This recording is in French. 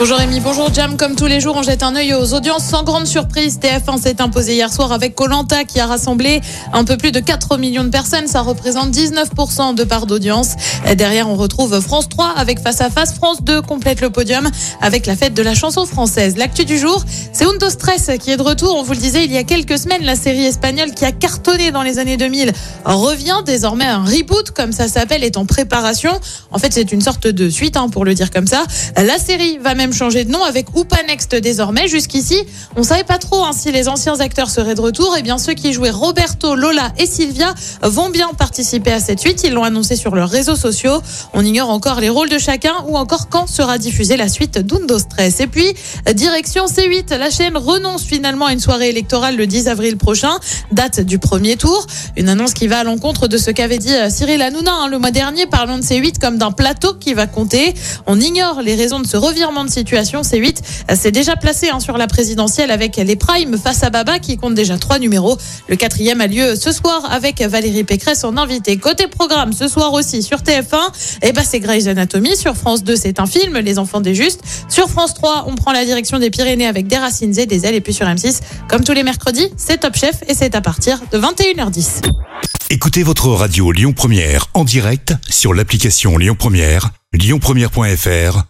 Bonjour Rémi, bonjour Jam. Comme tous les jours, on jette un œil aux audiences sans grande surprise. TF1 s'est imposé hier soir avec Colanta qui a rassemblé un peu plus de 4 millions de personnes. Ça représente 19% de part d'audience. Derrière, on retrouve France 3 avec Face à Face. France 2 complète le podium avec la fête de la chanson française. L'actu du jour, c'est Undo Stress qui est de retour. On vous le disait il y a quelques semaines, la série espagnole qui a cartonné dans les années 2000 revient désormais. Un reboot, comme ça s'appelle, est en préparation. En fait, c'est une sorte de suite, hein, pour le dire comme ça. La série va même changer de nom avec Oupa Next désormais. Jusqu'ici, on savait pas trop hein, si les anciens acteurs seraient de retour. Et bien, ceux qui jouaient Roberto, Lola et Sylvia vont bien participer à cette suite. Ils l'ont annoncé sur leurs réseaux sociaux. On ignore encore les rôles de chacun ou encore quand sera diffusée la suite d'Undo Stress. Et puis, direction C8, la chaîne renonce finalement à une soirée électorale le 10 avril prochain, date du premier tour. Une annonce qui va à l'encontre de ce qu'avait dit Cyril Hanouna hein, le mois dernier, parlant de C8 comme d'un plateau qui va compter. On ignore les raisons de ce revirement de situation situation. C8 s'est déjà placé hein, sur la présidentielle avec les primes face à Baba qui compte déjà trois numéros. Le quatrième a lieu ce soir avec Valérie Pécresse en invité. Côté programme, ce soir aussi sur TF1, et bah, c'est Grey's Anatomy. Sur France 2, c'est un film, Les Enfants des Justes. Sur France 3, on prend la direction des Pyrénées avec des racines et des ailes. Et puis sur M6, comme tous les mercredis, c'est Top Chef et c'est à partir de 21h10. Écoutez votre radio Lyon Première en direct sur l'application Lyon Première, lyonpremière.fr